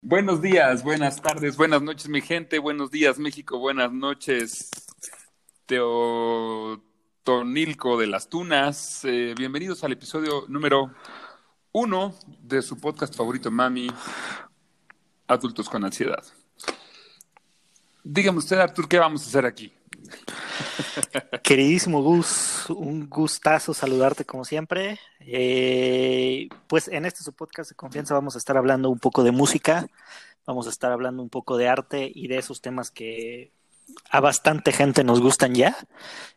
Buenos días, buenas tardes, buenas noches, mi gente. Buenos días, México. Buenas noches, Teotonilco de las Tunas. Eh, bienvenidos al episodio número uno de su podcast favorito, Mami, Adultos con Ansiedad. Dígame usted, Artur, ¿qué vamos a hacer aquí? Queridísimo Gus, un gustazo saludarte como siempre. Eh, pues en este su podcast de confianza vamos a estar hablando un poco de música, vamos a estar hablando un poco de arte y de esos temas que a bastante gente nos gustan ya.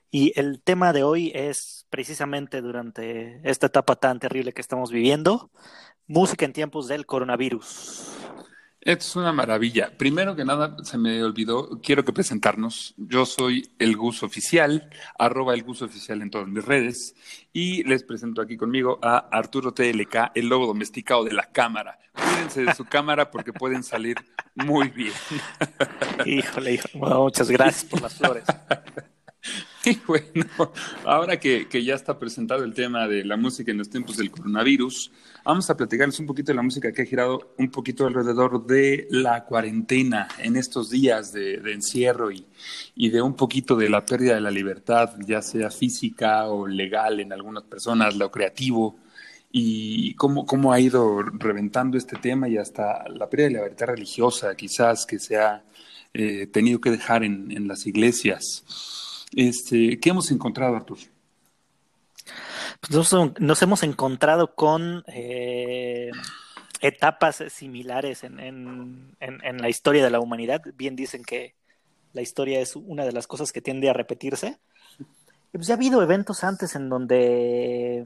Y el tema de hoy es precisamente durante esta etapa tan terrible que estamos viviendo, música en tiempos del coronavirus. Esto es una maravilla. Primero que nada, se me olvidó, quiero que presentarnos. Yo soy el Gus Oficial, arroba el Gus Oficial en todas mis redes, y les presento aquí conmigo a Arturo TLK, el lobo domesticado de la cámara. Cuídense de su cámara porque pueden salir muy bien. Híjole, híjole. muchas gracias por las flores. Bueno, ahora que, que, ya está presentado el tema de la música en los tiempos del coronavirus, vamos a platicarles un poquito de la música que ha girado un poquito alrededor de la cuarentena en estos días de, de encierro y, y, de un poquito de la pérdida de la libertad, ya sea física o legal en algunas personas, lo creativo, y cómo, cómo ha ido reventando este tema y hasta la pérdida de la libertad religiosa quizás que se ha eh, tenido que dejar en, en las iglesias. Este, ¿Qué hemos encontrado, Artur? Pues nos, hemos encontrado con eh, etapas similares en, la historia de la humanidad. Bien dicen que la historia es una de las cosas que tiende a repetirse. pues ya ha habido eventos antes en donde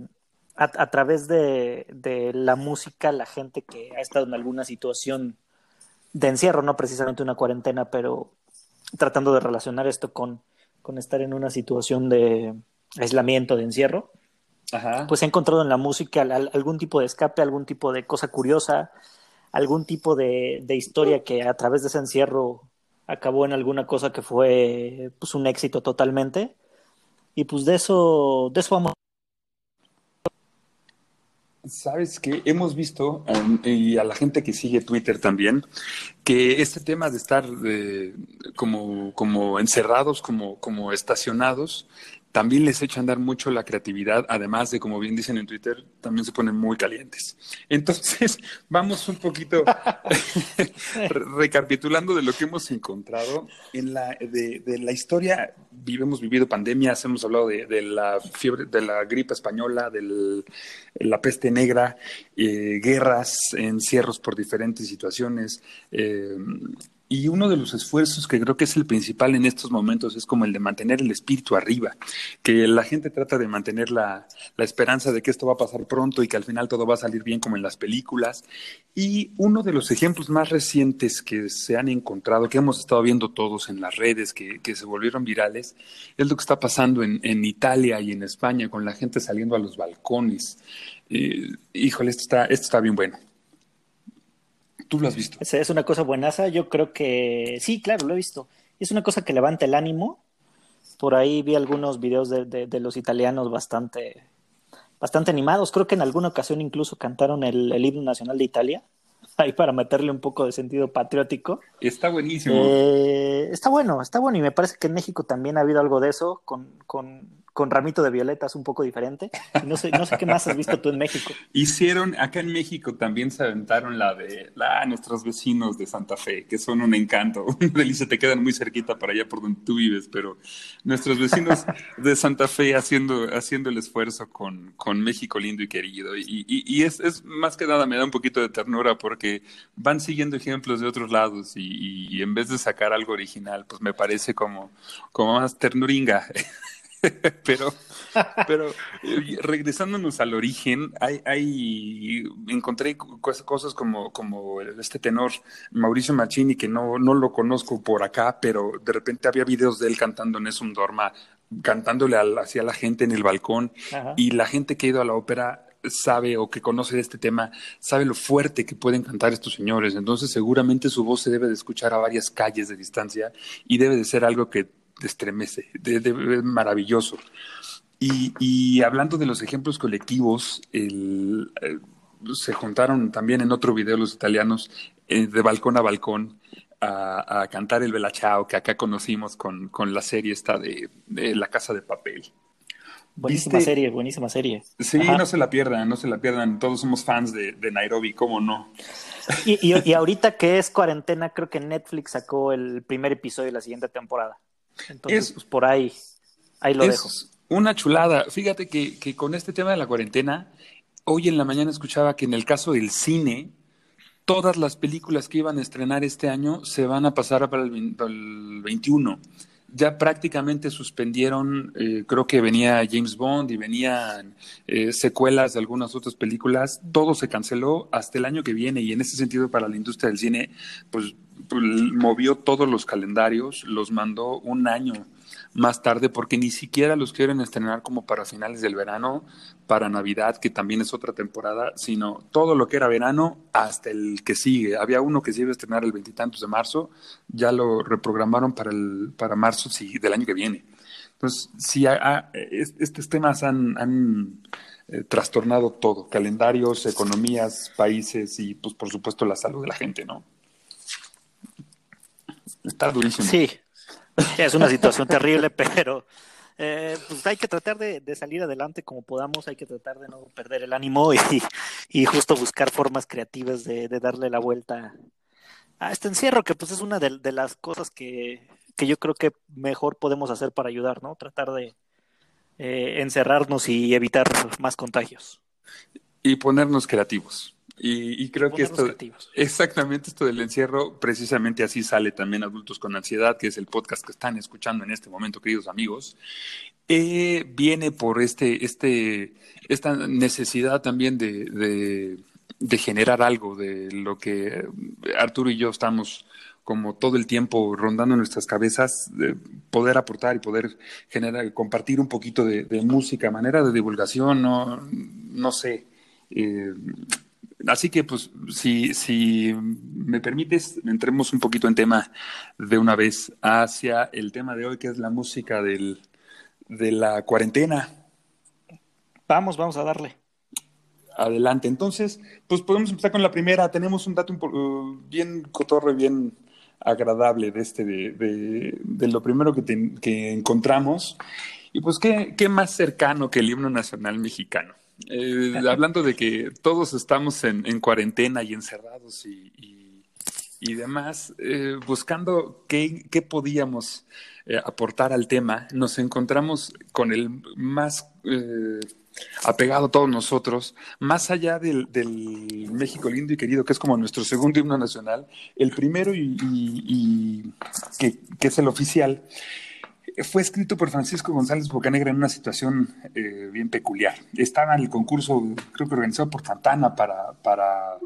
a, través de, la música la gente que ha estado en alguna situación de encierro, no precisamente una cuarentena, pero tratando de relacionar esto con con estar en una situación de aislamiento, de encierro, Ajá. pues he encontrado en la música algún tipo de escape, algún tipo de cosa curiosa, algún tipo de, de, historia que a través de ese encierro acabó en alguna cosa que fue pues un éxito totalmente. Y pues de eso, de eso vamos. Sabes que hemos visto, um, y a la gente que sigue Twitter también, que este tema de estar eh, como, como encerrados, como, como estacionados, también les echa a andar mucho la creatividad, además de, como bien dicen en Twitter, también se ponen muy calientes. Entonces, vamos un poquito recapitulando de lo que hemos encontrado. En la, de, de la historia, hemos vivido pandemias, hemos hablado de, de, la fiebre, de la gripe española, de la peste negra, eh, guerras, encierros por diferentes situaciones. Eh, y uno de los esfuerzos que creo que es el principal en estos momentos es como el de mantener el espíritu arriba, que la gente trata de mantener la, la, esperanza de que esto va a pasar pronto y que al final todo va a salir bien como en las películas. Y uno de los ejemplos más recientes que se han encontrado, que hemos estado viendo todos en las redes, que, que se volvieron virales, es lo que está pasando en, en, Italia y en España con la gente saliendo a los balcones. Eh, híjole, esto está, esto está bien bueno. ¿Tú lo has visto? Es, es una cosa buenaza. Yo creo que sí, claro, lo he visto. Es una cosa que levanta el ánimo. Por ahí vi algunos videos de, de, de los italianos bastante, bastante animados. Creo que en alguna ocasión incluso cantaron el, el himno nacional de Italia ahí para meterle un poco de sentido patriótico. Está buenísimo. Eh, está bueno, está bueno. Y me parece que en México también ha habido algo de eso con, con, con ramito de violetas un poco diferente. No sé, no sé qué más has visto tú en México. Hicieron, acá en México también se aventaron la de la, nuestros vecinos de Santa Fe, que son un encanto. Delicia, te quedan muy cerquita para allá por donde tú vives, pero nuestros vecinos de Santa Fe haciendo, haciendo el esfuerzo con, con México lindo y querido. Y, es, más que nada me da un poquito de ternura porque van siguiendo ejemplos de otros lados y, y en vez de sacar algo original, pues me parece como, como más ternuringa. pero, pero regresándonos al origen, hay, hay encontré cosas como, como este tenor Mauricio Machini, que no, no lo conozco por acá, pero de repente había videos de él cantando en un Dorma, cantándole hacia la gente en el balcón, Ajá. y la gente que ha ido a la ópera sabe o que conoce de este tema, sabe lo fuerte que pueden cantar estos señores. Entonces seguramente su voz se debe de escuchar a varias calles de distancia y debe de ser algo que estremece, de, maravilloso. Y, hablando de los ejemplos colectivos, el, eh, se juntaron también en otro video los italianos eh, de balcón a balcón a, cantar el Bella Ciao que acá conocimos con, con la serie esta de, La Casa de Papel. Buenísima serie, buenísima serie. Sí, no se la pierdan, no se la pierdan. Todos somos fans de, Nairobi, ¿cómo no? Y, y, ahorita que es cuarentena, creo que Netflix sacó el primer episodio de la siguiente temporada. Entonces, pues por ahí, ahí lo dejo. Una chulada. Fíjate que, que con este tema de la cuarentena, hoy en la mañana escuchaba que en el caso del cine, todas las películas que iban a estrenar este año se van a pasar para el, 21. Ya prácticamente suspendieron, eh, creo que venía James Bond y venían eh, secuelas de algunas otras películas. Todo se canceló hasta el año que viene y en ese sentido para la industria del cine, pues movió todos los calendarios, los mandó un año más tarde porque ni siquiera los quieren estrenar como para finales del verano, para Navidad, que también es otra temporada, sino todo lo que era verano hasta el que sigue. Había uno que se iba a estrenar el veintitantos de marzo, ya lo reprogramaron para, el, para marzo sí, del año que viene. Entonces, sí, estos temas han, han eh, trastornado todo, calendarios, economías, países y, pues, por supuesto, la salud de la gente, ¿no? Está durísimo. Sí, es una situación terrible, pero eh, pues hay que tratar de, salir adelante como podamos, hay que tratar de no perder el ánimo y, y justo buscar formas creativas de, darle la vuelta a este encierro, que pues es una de, las cosas que, que, yo creo que mejor podemos hacer para ayudar, ¿no? Tratar de eh, encerrarnos y evitar más contagios. Y ponernos creativos. Y, creo que esto, exactamente esto del encierro, precisamente así sale también Adultos con Ansiedad, que es el podcast que están escuchando en este momento, queridos amigos. Eh, viene por este, este, esta necesidad también de, de, generar algo, de lo que Arturo y yo estamos como todo el tiempo rondando nuestras cabezas, de poder aportar y poder generar, compartir un poquito de, música, manera de divulgación, no, no sé. Eh, Así que, pues, si, si me permites, entremos un poquito en tema de una vez hacia el tema de hoy, que es la música del, de la cuarentena. Vamos, vamos a darle. Adelante. Entonces, pues podemos empezar con la primera. Tenemos un dato uh, bien cotorre, bien agradable de este, de, de, lo primero que, que encontramos. Y pues, ¿qué, ¿qué más cercano que el himno nacional mexicano? Eh, hablando de que todos estamos en, cuarentena y encerrados y, y, demás, eh, buscando qué, qué podíamos eh, aportar al tema, nos encontramos con el más apegado a todos nosotros, más allá del, México lindo y querido, que es como nuestro segundo himno nacional, el primero y, que, que es el oficial fue escrito por Francisco González Bocanegra en una situación eh, bien peculiar. Estaba en el concurso, creo que organizado por Santana para, para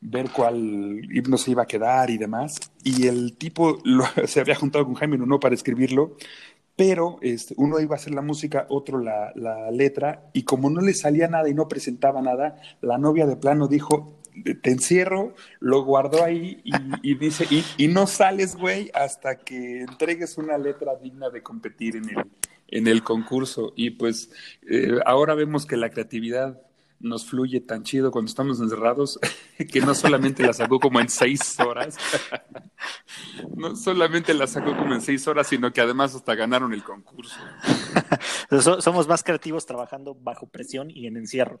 ver cuál himno se iba a quedar y demás. Y el tipo se había juntado con Jaime Nuno para escribirlo, pero este, uno iba a hacer la música, otro la, la letra, y como no le salía nada y no presentaba nada, la novia de plano dijo, te encierro, lo guardó ahí y, dice, y, no sales, güey, hasta que entregues una letra digna de competir en el, en el concurso. Y pues eh, ahora vemos que la creatividad nos fluye tan chido cuando estamos encerrados que no solamente la sacó como en seis horas, no solamente la sacó como en seis horas, sino que además hasta ganaron el concurso. Somos más creativos trabajando bajo presión y en encierro.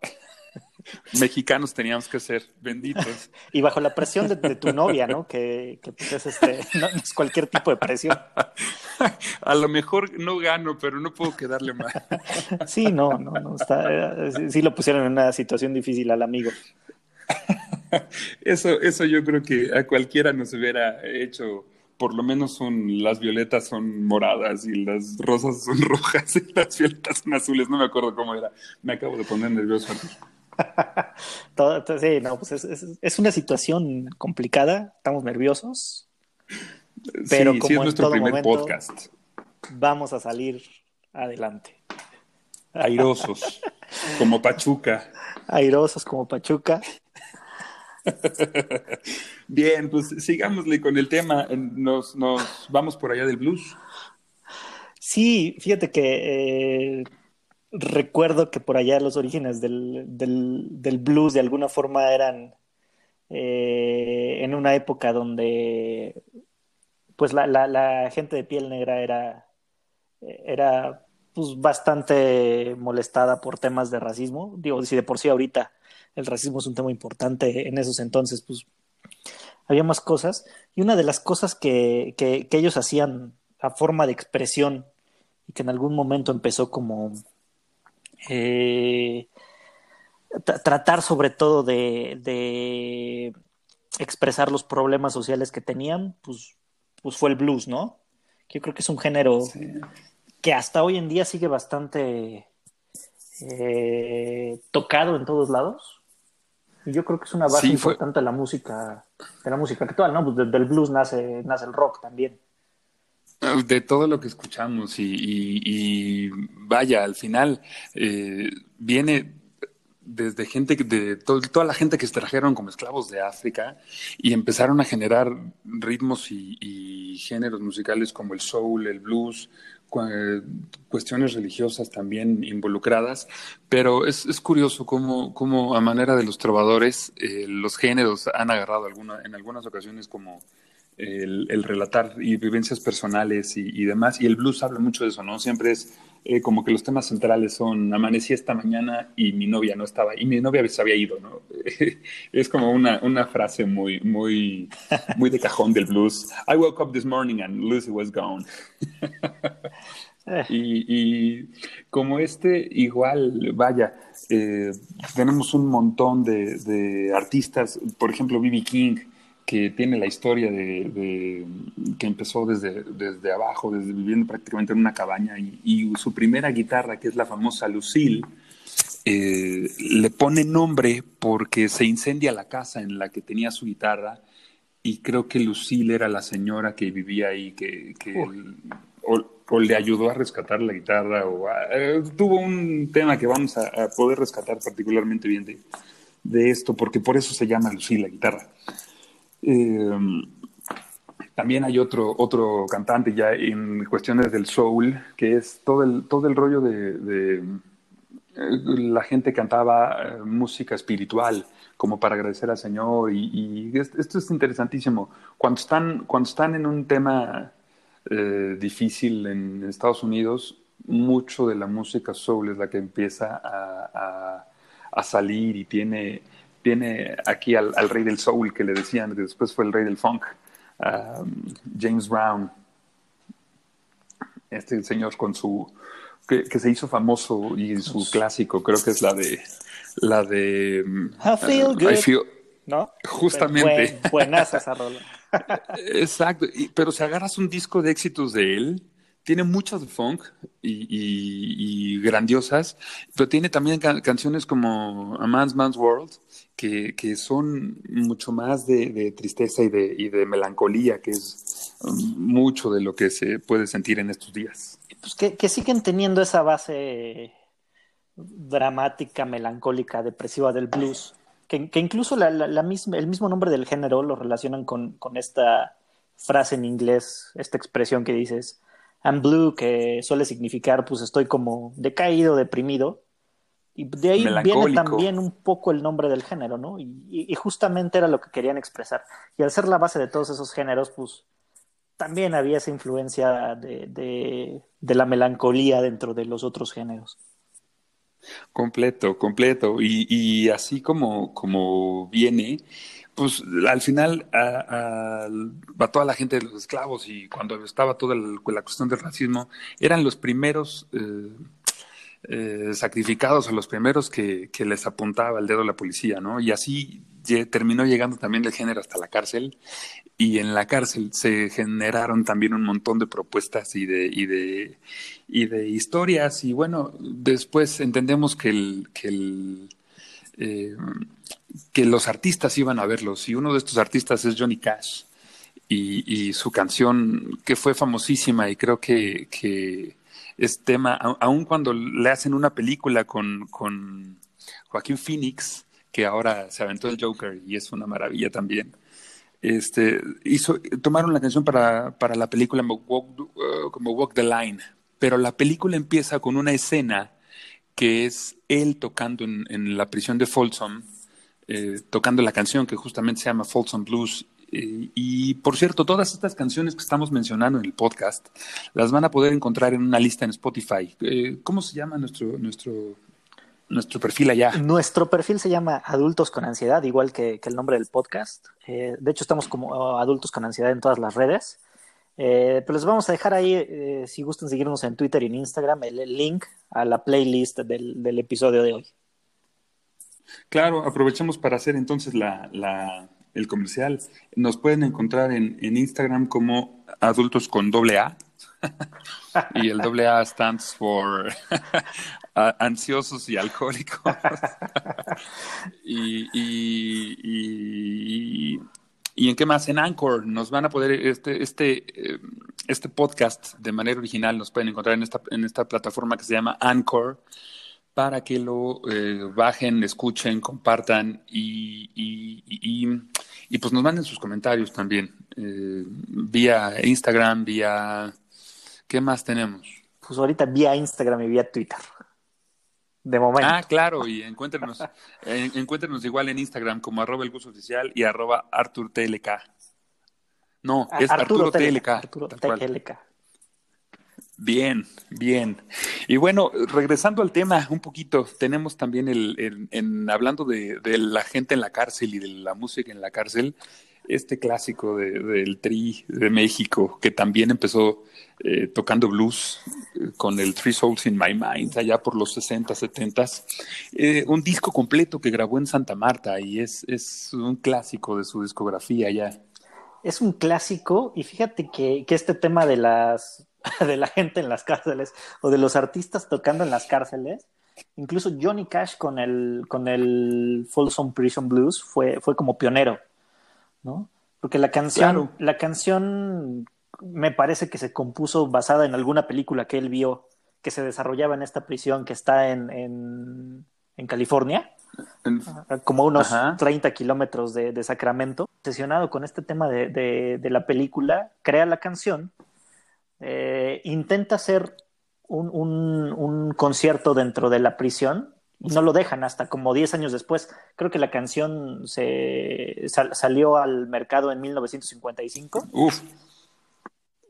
Mexicanos teníamos que ser benditos. Y bajo la presión de, tu novia, ¿no? Que, pues es este, no, es cualquier tipo de presión. A lo mejor no gano, pero no puedo quedarle mal. Sí, no, no, no. Está, eh, sí lo pusieron en una situación difícil al amigo. Eso, eso yo creo que a cualquiera nos hubiera hecho por lo menos son las violetas son moradas y las rosas son rojas y las violetas son azules. No me acuerdo cómo era. Me acabo de poner nervioso. sí, no, pues es, una situación complicada, estamos nerviosos, pero como es nuestro primer podcast. Vamos a salir adelante. Airosos, como Pachuca. Airosos como Pachuca. Bien, pues sigámosle con el tema. Nos, nos vamos por allá del blues. Sí, fíjate que eh, recuerdo que por allá los orígenes del, del, blues de alguna forma eran eh, en una época donde pues la, la, gente de piel negra era, era pues, bastante molestada por temas de racismo. Digo, si de por sí ahorita el racismo es un tema importante en esos entonces, pues había más cosas. Y una de las cosas que, que, que ellos hacían a forma de expresión y que en algún momento empezó como eh, tratar sobre todo de, expresar los problemas sociales que tenían, pues, pues fue el blues, ¿no? yo creo que es un género que hasta hoy en día sigue bastante eh, tocado en todos lados. Y yo creo que es una base importante de la música, de la música actual, ¿no? Pues del blues nace, nace el rock también. De todo lo que escuchamos y, vaya, al final eh, viene desde gente, de toda la gente que se trajeron como esclavos de África y empezaron a generar ritmos y, géneros musicales como el soul, el blues, cuestiones religiosas también involucradas, pero es, curioso cómo, cómo, a manera de los trovadores eh, los géneros han agarrado alguna, en algunas ocasiones como el, relatar y vivencias personales y, demás. Y el blues habla mucho de eso, ¿no? Siempre es eh, como que los temas centrales son amanecí esta mañana y mi novia no estaba, y mi novia se había ido, ¿no? es como una, una frase muy, muy, muy de cajón del blues. I woke up this morning and Lucy was gone. y, y, como este, igual, vaya, eh, tenemos un montón de, de artistas, por ejemplo, B.B. King, que tiene la historia de, que empezó desde, desde abajo, desde viviendo prácticamente en una cabaña y, su primera guitarra, que es la famosa Lucille, eh, le pone nombre porque se incendia la casa en la que tenía su guitarra y creo que Lucille era la señora que vivía ahí, que, o, le ayudó a rescatar la guitarra o eh, tuvo un tema que vamos a, poder rescatar particularmente bien de, de esto, porque por eso se llama Lucille la guitarra. Eh, también hay otro, otro cantante ya en cuestiones del soul, que es todo el, todo el rollo de, eh, la gente cantaba eh, música espiritual como para agradecer al Señor y, esto es interesantísimo. Cuando están, cuando están en un tema difícil en Estados Unidos, mucho de la música soul es la que empieza a, a salir y tiene tiene aquí al, rey del soul que le decían, que después fue el rey del funk, um, James Brown, este señor con su, que, se hizo famoso y su clásico, creo que es la de, la de... Um, I feel uh, good. ¿No? Justamente. buenas esa rola. Exacto, pero si agarras un disco de éxitos de él, tiene muchas de funk y, grandiosas, pero tiene también canciones como A Man's Man's World, que, son mucho más de, tristeza y de, melancolía, que es um, mucho de lo que se puede sentir en estos días. Pues que, siguen teniendo esa base dramática, melancólica, depresiva del blues, que, incluso el mismo nombre del género lo relacionan con esta frase en inglés, esta expresión que dices, I'm blue, que suele significar pues estoy como decaído, deprimido. Y de ahí viene también un poco el nombre del género, ¿no? Y, justamente era lo que querían expresar. Y al ser la base de todos esos géneros, pues también había esa influencia de, la melancolía dentro de los otros géneros. Completo, completo. Y, así como, como viene, pues al final a, a, toda la gente de los esclavos y cuando estaba toda la cuestión del racismo, eran los primeros eh, eh, sacrificados o los primeros que, que, les apuntaba el dedo la policía, ¿no? Y así terminó llegando también el género hasta la cárcel y en la cárcel se generaron también un montón de propuestas y de, y de, y de historias y bueno, después entendemos que el... Que el eh, que los artistas iban a verlos. Y uno de estos artistas es Johnny Cash. Y, su canción que fue famosísima y creo que, que es tema, aun cuando le hacen una película con, con Joaquín Phoenix, que ahora se aventó el Joker y es una maravilla también. Este, hizo, tomaron la canción para, para la película como Walk, uh, como Walk the Line, pero la película empieza con una escena que es él tocando en, la prisión de Folsom, eh, tocando la canción que justamente se llama Folsom Blues. Eh, y por cierto, todas estas canciones que estamos mencionando en el podcast las van a poder encontrar en una lista en Spotify. Eh, ¿Cómo se llama nuestro, nuestro, nuestro perfil allá? Nuestro perfil se llama Adultos con Ansiedad, igual que, que el nombre del podcast. de hecho, estamos como Adultos con Ansiedad en todas las redes. Eh, pero les vamos a dejar ahí, eh, si gustan seguirnos en Twitter y en Instagram, el, link a la playlist del, episodio de hoy. Claro, aprovechamos para hacer entonces la, el comercial. Nos pueden encontrar en, Instagram como adultos con doble A. y el doble A stands for ansiosos y alcohólicos. ¿Y en qué más? En Anchor nos van a poder, este, este, eh, este podcast de manera original nos pueden encontrar en esta, en esta plataforma que se llama Anchor para que lo eh, bajen, escuchen, compartan y, y, pues nos manden sus comentarios también eh, vía Instagram, vía... ¿Qué más tenemos? Pues ahorita vía Instagram y vía Twitter de momento. Ah, claro, y encuéntrenos, encuéntrenos igual en Instagram como arroba el gusto oficial y arroba Artur TLK. No, es Arturo, TLK. Arturo TLK. Bien, bien. Y bueno, regresando al tema un poquito, tenemos también el, en, hablando de, de, la gente en la cárcel y de la música en la cárcel, este clásico de, del Tri de México, que también empezó eh, tocando blues eh, con el Three Souls in My Mind, allá por los 60, 70. Eh, un disco completo que grabó en Santa Marta y es, es un clásico de su discografía ya. Es un clásico y fíjate que, que este tema de, las, de la gente en las cárceles o de los artistas tocando en las cárceles, incluso Johnny Cash con el, con el Folsom Prison Blues fue, fue como pionero. ¿No? Porque la canción, la canción me parece que se compuso basada en alguna película que él vio que se desarrollaba en esta prisión que está en, en, California, como unos 30 kilómetros de, Sacramento. Obsesionado con este tema de, la película, crea la canción, eh, intenta hacer un, un, concierto dentro de la prisión no lo dejan hasta como 10 años después. Creo que la canción se salió al mercado en 1955. Uf.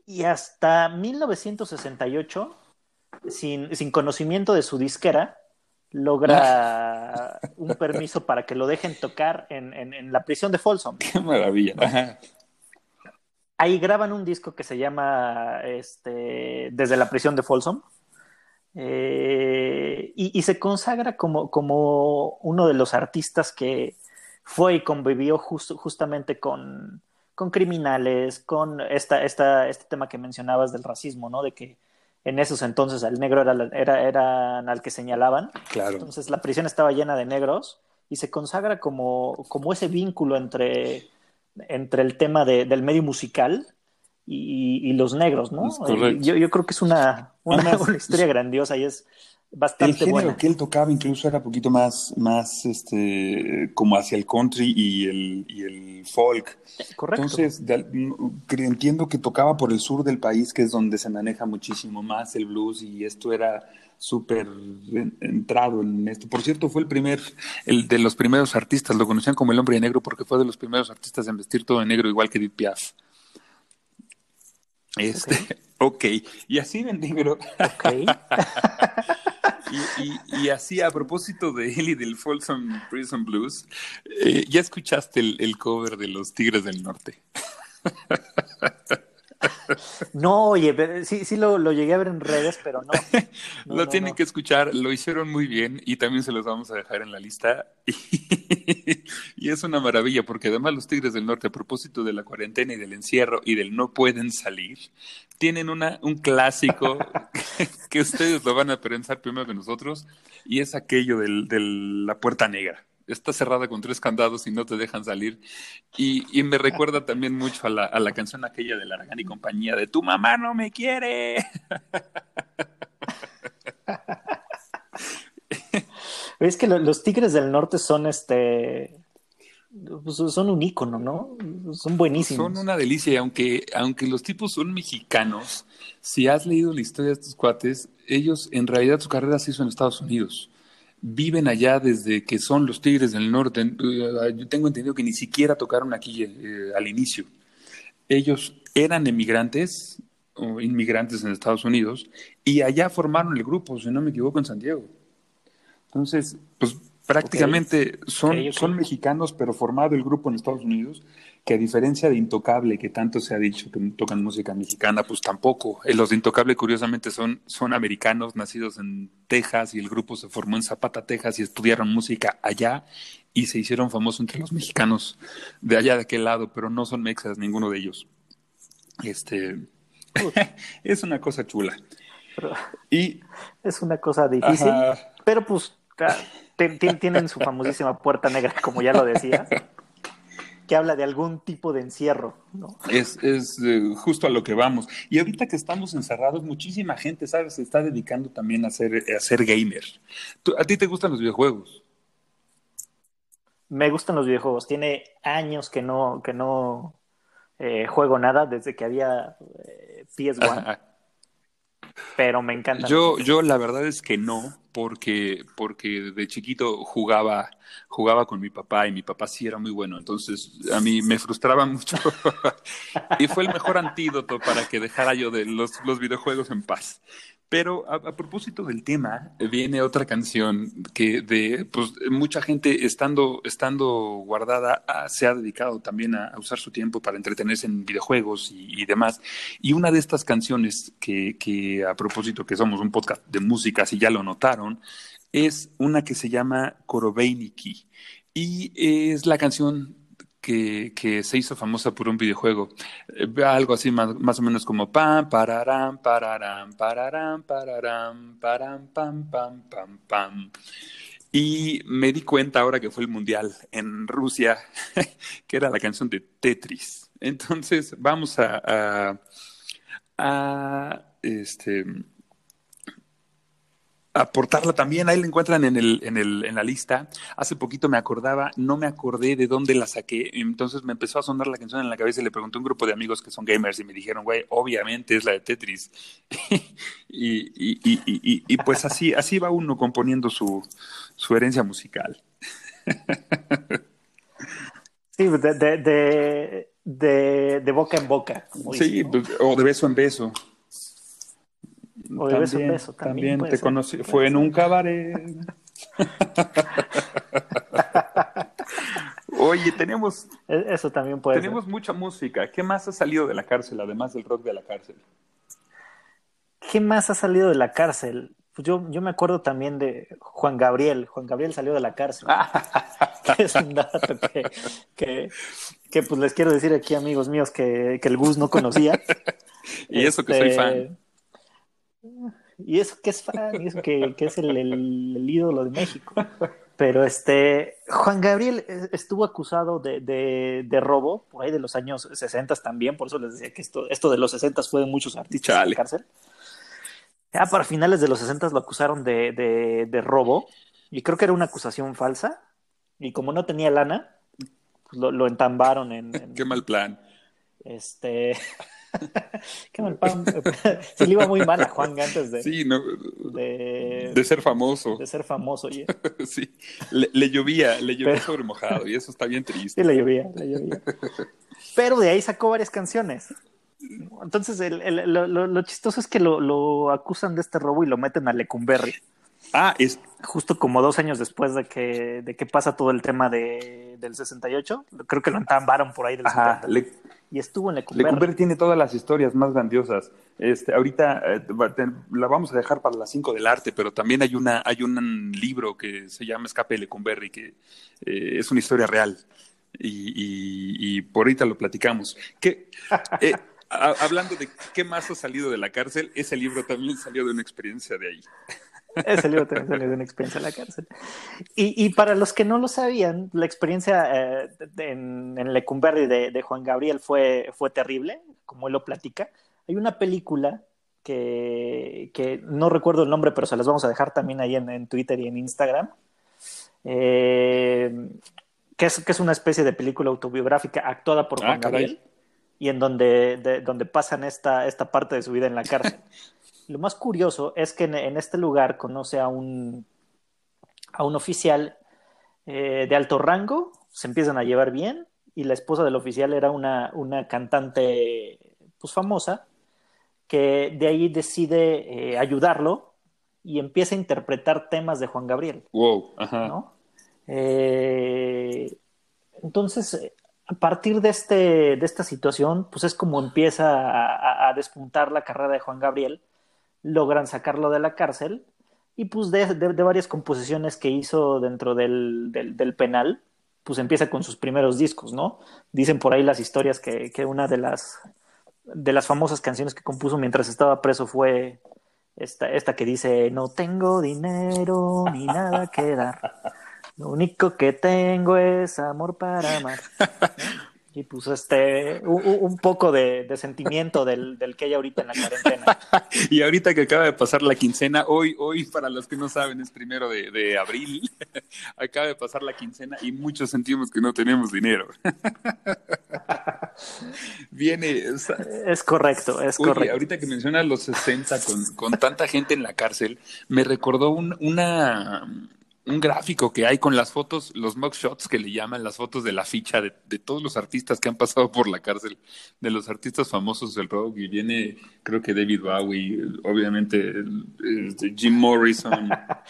Y hasta 1968, sin, sin conocimiento de su disquera, logra un permiso para que lo dejen tocar en, en, la prisión de Folsom. Qué maravilla. Ahí graban un disco que se llama este, Desde la prisión de Folsom. Eh, y, se consagra como, como, uno de los artistas que fue y convivió justamente con, con, criminales, con esta, esta, este tema que mencionabas del racismo, ¿no? De que en esos entonces el negro era, era, eran al que señalaban. Claro. Entonces la prisión estaba llena de negros y se consagra como, como ese vínculo entre, entre el tema del medio musical y, los negros, ¿no? Yo, yo, creo que es una, una, historia grandiosa y es bastante el género que él tocaba incluso era un poquito más, más este, como hacia el country y el, y el folk. Correcto. Entonces, entiendo que tocaba por el sur del país, que es donde se maneja muchísimo más el blues, y esto era súper entrado en esto. Por cierto, fue el primer, el de los primeros artistas, lo conocían como el hombre de negro porque fue de los primeros artistas en vestir todo de negro, igual que Edith Piaf. Este, ok, y así en negro. Ok. y, así a propósito de él y del Folsom Prison Blues, eh, ¿ya escuchaste el, el cover de los Tigres del Norte? No, oye, sí, sí lo, llegué a ver en redes, pero no. lo tienen que escuchar, lo hicieron muy bien y también se los vamos a dejar en la lista. Y, es una maravilla porque además los Tigres del Norte, a propósito de la cuarentena y del encierro y del no pueden salir, tienen una, un clásico que ustedes lo van a pensar primero que nosotros y es aquello de la puerta negra está cerrada con tres candados y no te dejan salir. Y, me recuerda también mucho a la, a la canción aquella de Largan y compañía de Tu mamá no me quiere. Es que los Tigres del Norte son este pues, son un ícono, ¿no? Son buenísimos. Son una delicia, y aunque, aunque los tipos son mexicanos, si has leído la historia de estos cuates, ellos en realidad su carrera se hizo en Estados Unidos. Viven allá desde que son los Tigres del Norte. Eh, yo tengo entendido que ni siquiera tocaron aquí eh, al inicio. Ellos eran emigrantes o inmigrantes en Estados Unidos y allá formaron el grupo, si no me equivoco, en San Diego. Entonces, pues prácticamente son, son mexicanos, pero formado el grupo en Estados Unidos, que a diferencia de Intocable, que tanto se ha dicho que tocan música mexicana, pues tampoco. Eh, los de Intocable, curiosamente, son, son americanos, nacidos en Texas, y el grupo se formó en Zapata, Texas, y estudiaron música allá, y se hicieron famosos entre los mexicanos de allá de aquel lado, pero no son mexas, ninguno de ellos. Este, es una cosa chula. y es una cosa difícil, pero pues tienen su famosísima puerta negra, como ya lo decía, que habla de algún tipo de encierro. ¿no? Es, es eh, justo a lo que vamos. Y ahorita que estamos encerrados, muchísima gente, ¿sabes? Se está dedicando también a ser, a ser gamer. ¿A ti te gustan los videojuegos? Me gustan los videojuegos. Tiene años que no, que no eh, juego nada desde que había eh, PS1. Pero me encanta. Yo, yo la verdad es que no, porque, porque de chiquito jugaba, jugaba con mi papá y mi papá sí era muy bueno, entonces a mí me frustraba mucho y fue el mejor antídoto para que dejara yo de los, los videojuegos en paz. Pero a, propósito del tema, viene otra canción que de pues mucha gente estando, estando guardada ah, se ha dedicado también a, usar su tiempo para entretenerse en videojuegos y, demás. Y una de estas canciones que, que, a propósito que somos un podcast de música, si ya lo notaron, es una que se llama Korobeiniki. Y es la canción que, se hizo famosa por un videojuego. Eh, algo así más, o menos como pam, pararam, pararam, pararam, pararam, param, pam, pam, pam, pam. Y me di cuenta ahora que fue el mundial en Rusia, que era la canción de Tetris. Entonces vamos a, a, a este, aportarla también. Ahí la encuentran en, el, en, el, en la lista. Hace poquito me acordaba, no me acordé de dónde la saqué. Entonces me empezó a sonar la canción en la cabeza y le pregunté a un grupo de amigos que son gamers y me dijeron, güey, obviamente es la de Tetris. y, y, y, y, pues así, así va uno componiendo su, su herencia musical. sí, de, de, de, de, boca en boca. Sí, pues, o de beso en beso. O de beso en beso también. te conocí, fue en un cabaret. Oye, tenemos. E, eso también puede Tenemos mucha música. ¿Qué más ha salido de la cárcel, además del rock de la cárcel? ¿Qué más ha salido de la cárcel? Pues yo, yo me acuerdo también de Juan Gabriel. Juan Gabriel salió de la cárcel. es un dato que, que, pues les quiero decir aquí, amigos míos, que, que el Gus no conocía. y eso que soy fan. Y eso que es fan, y eso que, es el, ídolo de México. Pero este, Juan Gabriel estuvo acusado de, robo por ahí de los años 60 también, por eso les decía que esto, esto de los 60 fue de muchos artistas en la cárcel. Ya para finales de los 60 lo acusaron de, robo, y creo que era una acusación falsa, y como no tenía lana, pues lo, entambaron en, en... Qué mal plan. Este. Qué mal pan. Se le iba muy mal a Juan antes de, sí, no, de, ser famoso. De ser famoso, sí, le, llovía, le llovía sobre mojado y eso está bien triste. Sí, le llovía, le llovía. Pero de ahí sacó varias canciones. Entonces, lo, chistoso es que lo, acusan de este robo y lo meten a Lecumberri. Ah, es. Justo como dos años después de que, de que pasa todo el tema de, del 68, creo que lo entambaron por ahí del Ajá, y estuvo en Lecumberri. Lecumberri tiene todas las historias más grandiosas. Este, ahorita eh, la vamos a dejar para las 5 del arte, pero también hay, una, hay un libro que se llama Escape de Lecumberri, que eh, es una historia real. Y, por ahorita lo platicamos. Que, eh, hablando de qué más ha salido de la cárcel, ese libro también salió de una experiencia de ahí. Ese libro también salió de una experiencia en la cárcel. Y, para los que no lo sabían, la experiencia eh, en, en Lecumberri de, de, Juan Gabriel fue, fue terrible, como él lo platica. Hay una película que, que, no recuerdo el nombre, pero se las vamos a dejar también ahí en, Twitter y en Instagram. Eh, que es, que es una especie de película autobiográfica actuada por Ah, Juan. Gabriel y en donde, de- donde pasan esta, esta parte de su vida en la cárcel. Lo más curioso es que en, en este lugar conoce a un, a un oficial eh, de alto rango, se empiezan a llevar bien y la esposa del oficial era una, una cantante pues famosa que de ahí decide eh, ayudarlo y empieza a interpretar temas de Juan Gabriel. Wow, ajá. ¿no? Eh, entonces, a partir de, este, de esta situación, pues es como empieza a, a- a despuntar la carrera de Juan Gabriel, logran sacarlo de la cárcel y pues de, de- varias composiciones que hizo dentro del, del- del penal, pues empieza con sus primeros discos, ¿no? Dicen por ahí las historias que, que una de las, de las famosas canciones que compuso mientras estaba preso fue esta, esta que dice, no tengo dinero ni nada que dar. Lo único que tengo es amor para amar. Y pues este, un, un poco de, de sentimiento del, del que hay ahorita en la cuarentena. Y ahorita que acaba de pasar la quincena, hoy, hoy para los que no saben, es primero de, de abril, acaba de pasar la quincena y muchos sentimos que no tenemos dinero. Viene, o sea, Es correcto, es Oye, correcto. ahorita que mencionas los 60 con, con tanta gente en la cárcel, me recordó un, una, un gráfico que hay con las fotos, los mugshots que le llaman, las fotos de la ficha de, de todos los artistas que han pasado por la cárcel, de los artistas famosos del rock, y viene, creo que David Bowie, obviamente este, Jim Morrison,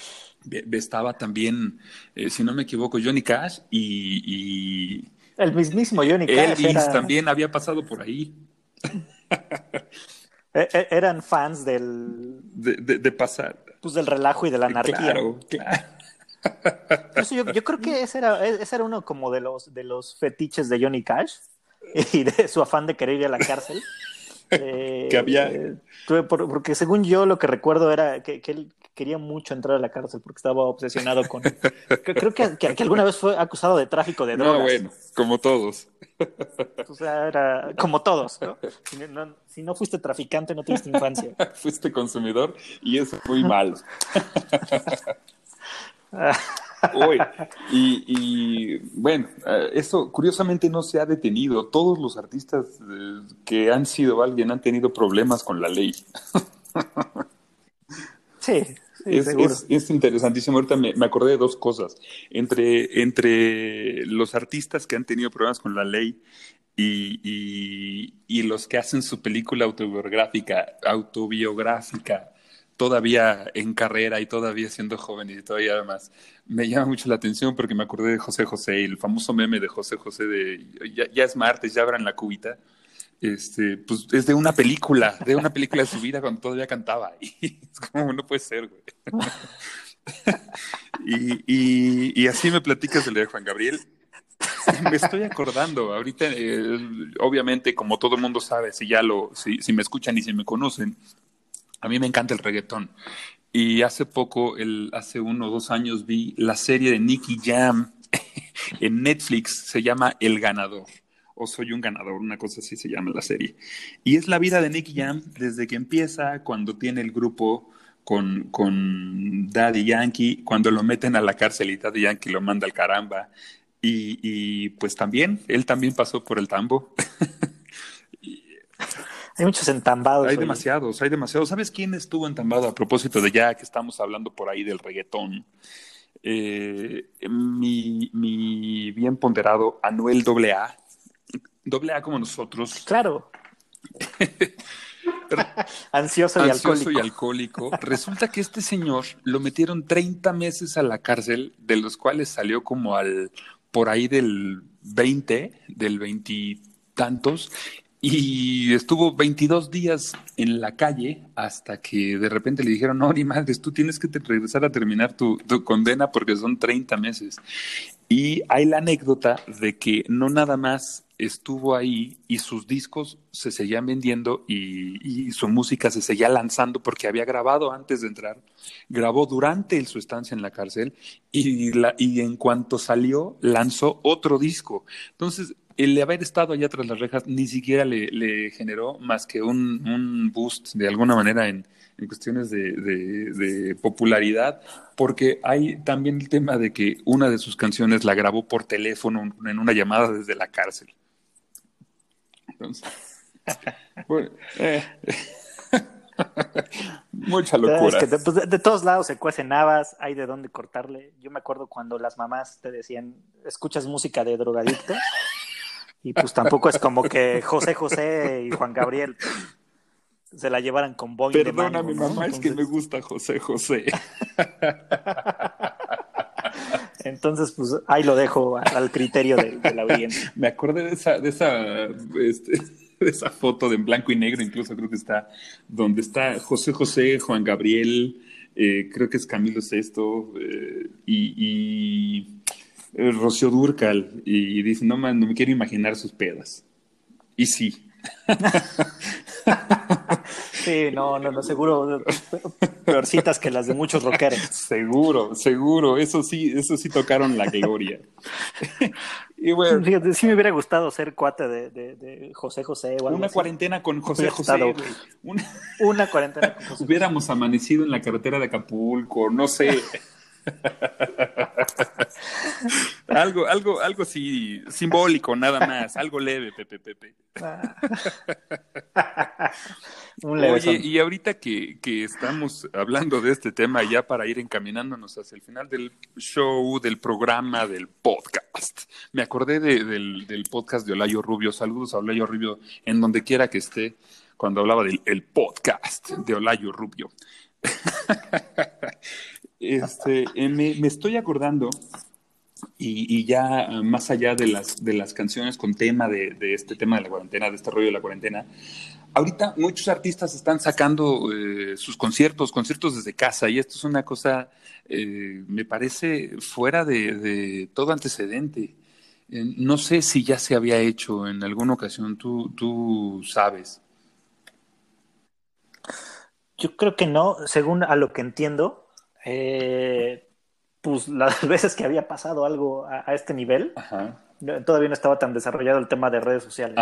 estaba también, eh, si no me equivoco, Johnny Cash y, y El mismísimo Johnny Cash Elvis era- también había pasado por ahí. e- e- eran fans del, De, de, de pasar. pues, del relajo y de la anarquía. Claro, claro. Eso yo, yo creo que ese era, ese era uno como de los, de los fetiches de Johnny Cash y de su afán de querer ir a la cárcel. Eh, Que había- eh, por- porque según yo lo que recuerdo era que, que él quería mucho entrar a la cárcel porque estaba obsesionado con... Creo que, que- que alguna vez fue acusado de tráfico de drogas. No, bueno, como todos. O sea, era como todos, ¿no? Si no, si no fuiste traficante, no tuviste infancia. Fuiste consumidor y eso es muy malo. Y, y, bueno, eh, eso curiosamente no se ha detenido. Todos los artistas eh, que han sido alguien han tenido problemas con la ley. Sí, sí, es, seguro. es- es interesantísimo. Ahorita me, me acordé de dos cosas. Entre, entre los artistas que han tenido problemas con la ley y, y- y los que hacen su película autobiográfica, autobiográfica todavía en carrera y todavía siendo jóvenes y todavía además me llama mucho la atención porque me acordé de José José y el famoso meme de José José de ya, es martes, ya abran la cubita. Este, pues es de una película, de una película de su vida cuando todavía cantaba. Y es como, no puede ser, güey. Y, y, así me platicas de lo de Juan Gabriel. Me estoy acordando, ahorita, eh, obviamente, como todo el mundo sabe, si ya lo, si, si me escuchan y si me conocen, a mí me encanta el reggaetón. Y hace poco, hace uno o dos años, vi la serie de Nicky Jam en Netflix, se llama El Ganador, o Soy un Ganador, una cosa así se llama la serie. Y es la vida de Nicky Jam desde que empieza, cuando tiene el grupo con, con Daddy Yankee, cuando lo meten a la cárcel y Daddy Yankee lo manda al caramba. Y pues también, él también pasó por el tambo. Hay muchos entambados. Hay oye. demasiados, hay demasiados. ¿Sabes quién estuvo entambado a propósito de ya que estamos hablando por ahí del reggaetón? Eh, mi, mi bien ponderado Anuel AA. AA como nosotros, Claro. Ansioso, y ansioso alcohólico. y alcohólico. Resulta que este señor lo metieron 30 meses a la cárcel, de los cuales salió como al por ahí del 20, del veintitantos, y estuvo 22 días en la calle hasta que de repente le dijeron, no, ni madres, tú tienes que te- regresar a terminar tu, tu condena porque son 30 meses. Y hay la anécdota de que no nada más estuvo ahí y sus discos se seguían vendiendo y, y su música se seguía lanzando porque había grabado antes de entrar, grabó durante su estancia en la cárcel y, la, y en cuanto salió lanzó otro disco. Entonces, el haber estado allá tras las rejas ni siquiera le, le generó más que un, un boost de alguna manera en, en cuestiones de, de, popularidad, porque hay también el tema de que una de sus canciones la grabó por teléfono en una llamada desde la cárcel. Entonces, bueno, eh. Mucha locura. Pues, de, todos lados se cuecen habas, hay de dónde cortarle. Yo me acuerdo cuando las mamás te decían, escuchas música de drogadicto. y pues tampoco es como que José José y Juan Gabriel se la llevaran con Boeing Perdona, mi mamá, es que me gusta José José. Entonces, pues ahí lo dejo al criterio de, la audiencia. Me acordé de esa, de esa este, esa foto de en blanco y negro, incluso creo que está, donde está José José, Juan Gabriel, eh, creo que es Camilo Sesto eh, y, y eh, Rocío Durcal, y, dice, no, man, no me quiero imaginar sus pedas. Y sí. Sí, no, no, no, seguro peorcitas que las de muchos rockeros. Seguro, seguro, eso sí, eso sí tocaron la gloria. y bueno, sí me hubiera gustado ser cuate de, de, José José. una cuarentena con José José. Una... una... cuarentena con José Hubiéramos amanecido en la carretera de Acapulco, no sé. algo, algo, algo sí, simbólico, nada más, algo leve, Pepe, Pepe. Oye, y ahorita que, que, estamos hablando de este tema, ya para ir encaminándonos hacia el final del show, del programa, del podcast, me acordé del, del, podcast de Olayo Rubio. Saludos a Olayo Rubio en donde quiera que esté, cuando hablaba del el podcast de Olayo Rubio. Este, eh, me, estoy acordando, y, ya más allá de las, de las canciones con tema de, este tema de la cuarentena, de este rollo de la cuarentena, ahorita muchos artistas están sacando eh, sus conciertos, conciertos desde casa, y esto es una cosa, eh, me parece, fuera de, todo antecedente. no sé si ya se había hecho en alguna ocasión, tú, tú sabes. Yo creo que no, según a lo que entiendo, eh, pues las veces que había pasado algo a, este nivel, todavía no estaba tan desarrollado el tema de redes sociales.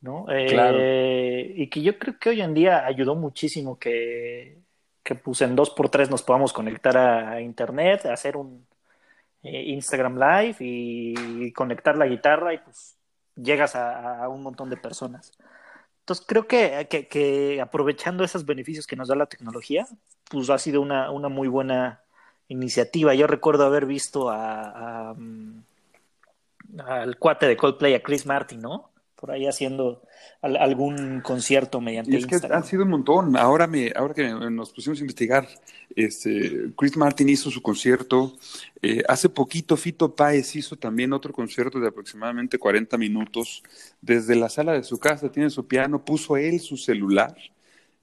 ¿no? Eh, y que yo creo que hoy en día ayudó muchísimo que, que pues en dos por tres nos podamos conectar a, internet, hacer un eh, Instagram Live y, conectar la guitarra y pues llegas a un montón de personas. Entonces creo que, que, aprovechando esos beneficios que nos da la tecnología, pues ha sido una, una muy buena iniciativa. Yo recuerdo haber visto a, mm, al cuate de Coldplay, a Chris Martin, ¿no? Por ahí haciendo algún concierto mediante y es que han sido un montón. Ahora me, ahora que nos pusimos a investigar, este, Chris Martin hizo su concierto. Eh, hace poquito Fito Páez hizo también otro concierto de aproximadamente 40 minutos. Desde la sala de su casa tiene su piano, puso él su celular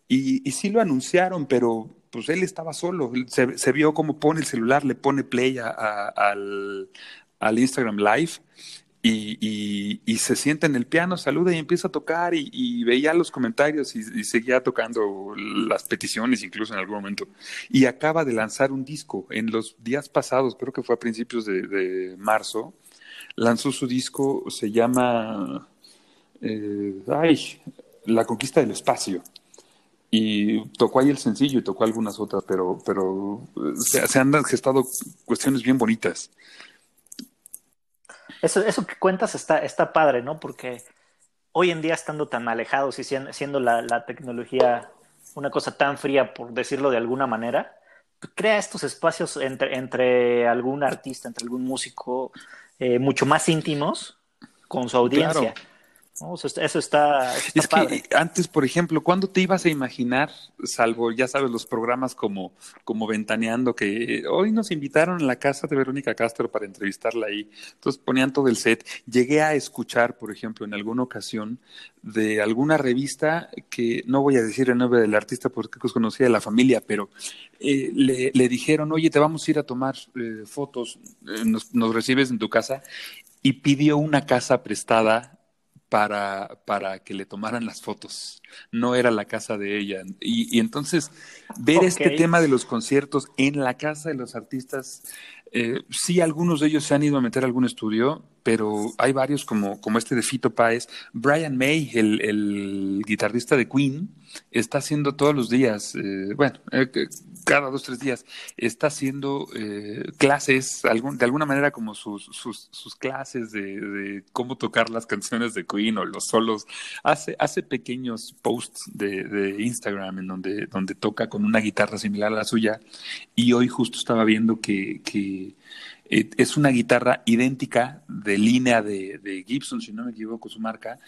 y, y sí lo anunciaron, pero pues él estaba solo. Se, se vio cómo pone el celular, le pone play al, al Instagram Live y, y, se sienta en el piano, saluda y empieza a tocar y, veía los comentarios y, seguía tocando las peticiones incluso en algún momento. Y acaba de lanzar un disco en los días pasados, creo que fue a principios de, marzo, lanzó su disco, se llama eh, ay, La Conquista del Espacio. Y tocó ahí el sencillo y tocó algunas otras, pero, pero se, se han gestado cuestiones bien bonitas eso, eso que cuentas está, está padre, ¿no? Porque hoy en día estando tan alejados y siendo, la, tecnología una cosa tan fría, por decirlo de alguna manera, pues crea estos espacios entre, entre algún artista, entre algún músico, eh, mucho más íntimos con su audiencia. Eso está, es que antes, por ejemplo, ¿cuándo te ibas a imaginar, salvo, ya sabes, los programas como, como Ventaneando, que hoy nos invitaron a la casa de Verónica Castro para entrevistarla ahí? Entonces ponían todo el set. Llegué a escuchar, por ejemplo, en alguna ocasión, de alguna revista que no voy a decir el nombre del artista porque conocía de la familia, pero eh, le, dijeron, oye, te vamos a ir a tomar eh, fotos, eh, nos, nos recibes en tu casa, y pidió una casa prestada para, para que le tomaran las fotos. No era la casa de ella. Y, entonces, ver este tema de los conciertos en la casa de los artistas Eh, sí, algunos de ellos se han ido a meter a algún estudio, pero hay varios como, como este de Fito Páez. Brian May, el, el guitarrista de Queen, está haciendo todos los días, eh, bueno, eh, cada dos, tres días, está haciendo eh, clases, algún, de alguna manera como sus, sus, sus clases de, cómo tocar las canciones de Queen o los solos. Hace, hace pequeños posts de, de Instagram en donde, donde toca con una guitarra similar a la suya y hoy justo estaba viendo que... que es una guitarra idéntica de línea de, de, Gibson, si no me equivoco, su marca,